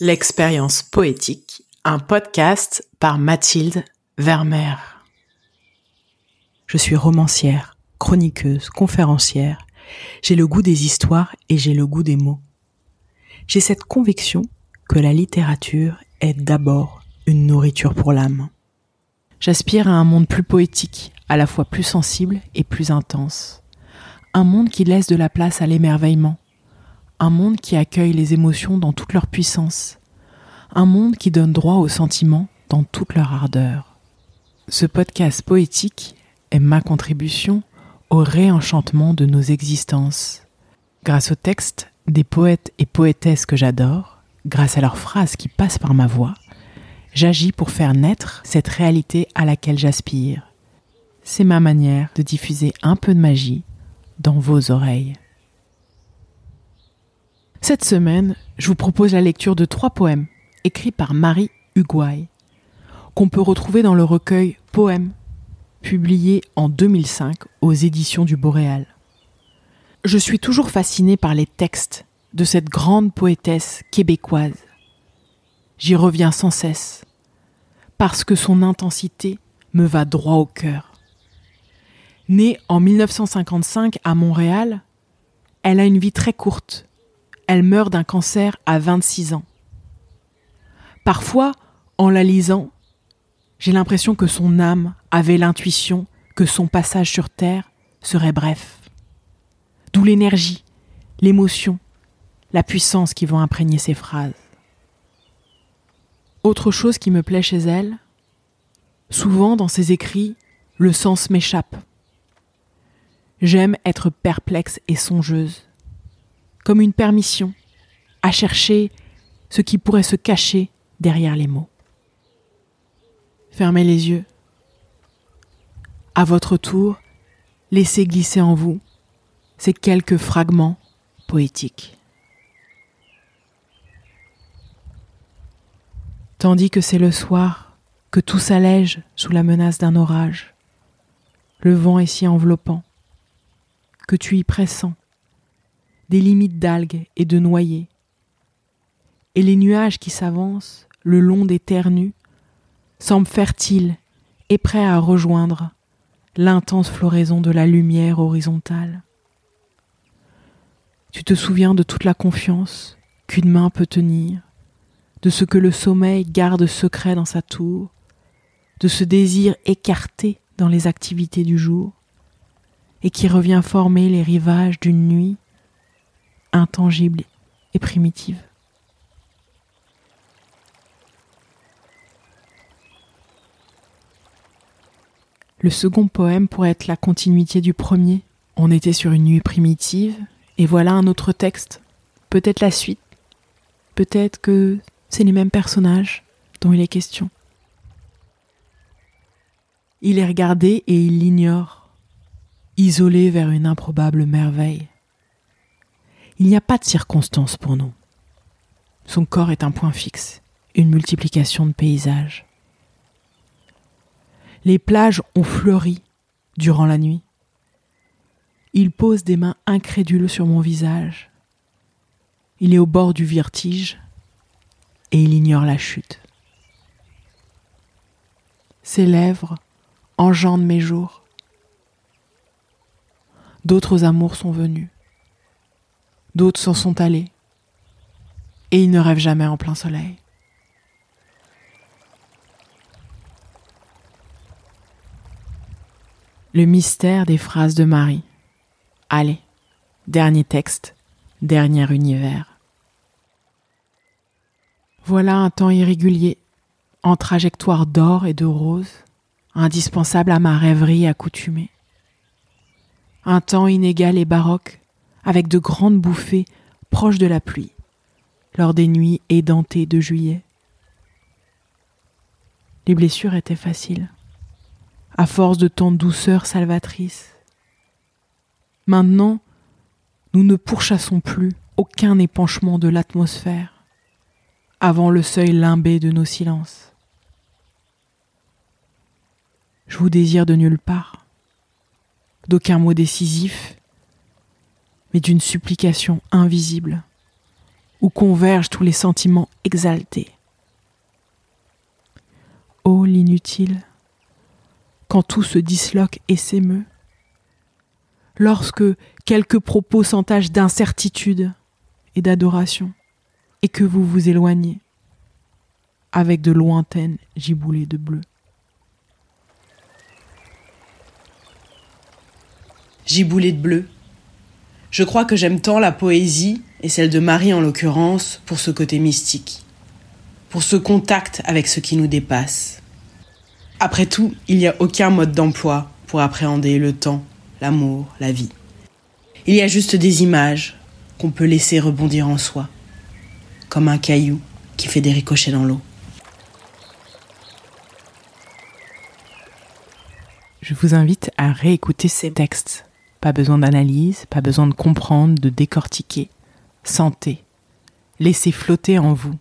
L'expérience poétique, un podcast par Mathilde Vermeer. Je suis romancière, chroniqueuse, conférencière. J'ai le goût des histoires et j'ai le goût des mots. J'ai cette conviction que la littérature est d'abord une nourriture pour l'âme. J'aspire à un monde plus poétique, à la fois plus sensible et plus intense. Un monde qui laisse de la place à l'émerveillement, un monde qui accueille les émotions dans toute leur puissance, un monde qui donne droit aux sentiments dans toute leur ardeur. Ce podcast poétique est ma contribution au réenchantement de nos existences. Grâce aux textes des poètes et poétesses que j'adore, grâce à leurs phrases qui passent par ma voix, j'agis pour faire naître cette réalité à laquelle j'aspire. C'est ma manière de diffuser un peu de magie dans vos oreilles. Cette semaine, je vous propose la lecture de trois poèmes écrits par Marie Huguay, qu'on peut retrouver dans le recueil Poèmes, publié en 2005 aux éditions du Boréal. Je suis toujours fascinée par les textes de cette grande poétesse québécoise. J'y reviens sans cesse, parce que son intensité me va droit au cœur. Née en 1955 à Montréal, elle a une vie très courte elle meurt d'un cancer à 26 ans. Parfois, en la lisant, j'ai l'impression que son âme avait l'intuition que son passage sur Terre serait bref. D'où l'énergie, l'émotion, la puissance qui vont imprégner ses phrases. Autre chose qui me plaît chez elle, souvent dans ses écrits, le sens m'échappe. J'aime être perplexe et songeuse comme une permission à chercher ce qui pourrait se cacher derrière les mots. Fermez les yeux. À votre tour, laissez glisser en vous ces quelques fragments poétiques. Tandis que c'est le soir, que tout s'allège sous la menace d'un orage, le vent est si enveloppant, que tu y pressens des limites d'algues et de noyers. Et les nuages qui s'avancent le long des terres nues semblent fertiles et prêts à rejoindre l'intense floraison de la lumière horizontale. Tu te souviens de toute la confiance qu'une main peut tenir, de ce que le sommeil garde secret dans sa tour, de ce désir écarté dans les activités du jour, et qui revient former les rivages d'une nuit intangible et primitive. Le second poème pourrait être la continuité du premier. On était sur une nuit primitive, et voilà un autre texte, peut-être la suite, peut-être que c'est les mêmes personnages dont il est question. Il est regardé et il l'ignore, isolé vers une improbable merveille. Il n'y a pas de circonstance pour nous. Son corps est un point fixe, une multiplication de paysages. Les plages ont fleuri durant la nuit. Il pose des mains incrédules sur mon visage. Il est au bord du vertige et il ignore la chute. Ses lèvres engendrent mes jours. D'autres amours sont venus d'autres s'en sont allés, et ils ne rêvent jamais en plein soleil. Le mystère des phrases de Marie. Allez, dernier texte, dernier univers. Voilà un temps irrégulier, en trajectoire d'or et de rose, indispensable à ma rêverie accoutumée. Un temps inégal et baroque, avec de grandes bouffées proches de la pluie, lors des nuits édentées de juillet. Les blessures étaient faciles, à force de tant de douceur salvatrice. Maintenant, nous ne pourchassons plus aucun épanchement de l'atmosphère avant le seuil limbé de nos silences. Je vous désire de nulle part, d'aucun mot décisif, mais d'une supplication invisible, où convergent tous les sentiments exaltés. Oh l'inutile, quand tout se disloque et s'émeut, lorsque quelques propos s'entachent d'incertitude et d'adoration, et que vous vous éloignez avec de lointaines giboulées de bleu. Giboulée de bleu. Je crois que j'aime tant la poésie, et celle de Marie en l'occurrence, pour ce côté mystique, pour ce contact avec ce qui nous dépasse. Après tout, il n'y a aucun mode d'emploi pour appréhender le temps, l'amour, la vie. Il y a juste des images qu'on peut laisser rebondir en soi, comme un caillou qui fait des ricochets dans l'eau. Je vous invite à réécouter ces textes pas besoin d'analyse, pas besoin de comprendre, de décortiquer. Sentez. Laissez flotter en vous.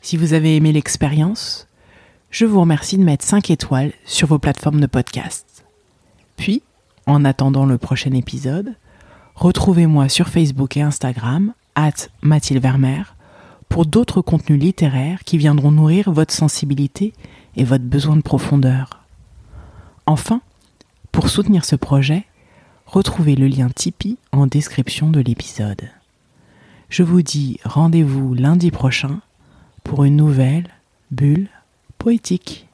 Si vous avez aimé l'expérience, je vous remercie de mettre 5 étoiles sur vos plateformes de podcast. Puis, en attendant le prochain épisode, retrouvez-moi sur Facebook et Instagram, at Mathilde Vermeer, pour d'autres contenus littéraires qui viendront nourrir votre sensibilité et votre besoin de profondeur. Enfin, pour soutenir ce projet, retrouvez le lien Tipeee en description de l'épisode. Je vous dis rendez-vous lundi prochain pour une nouvelle bulle poétique.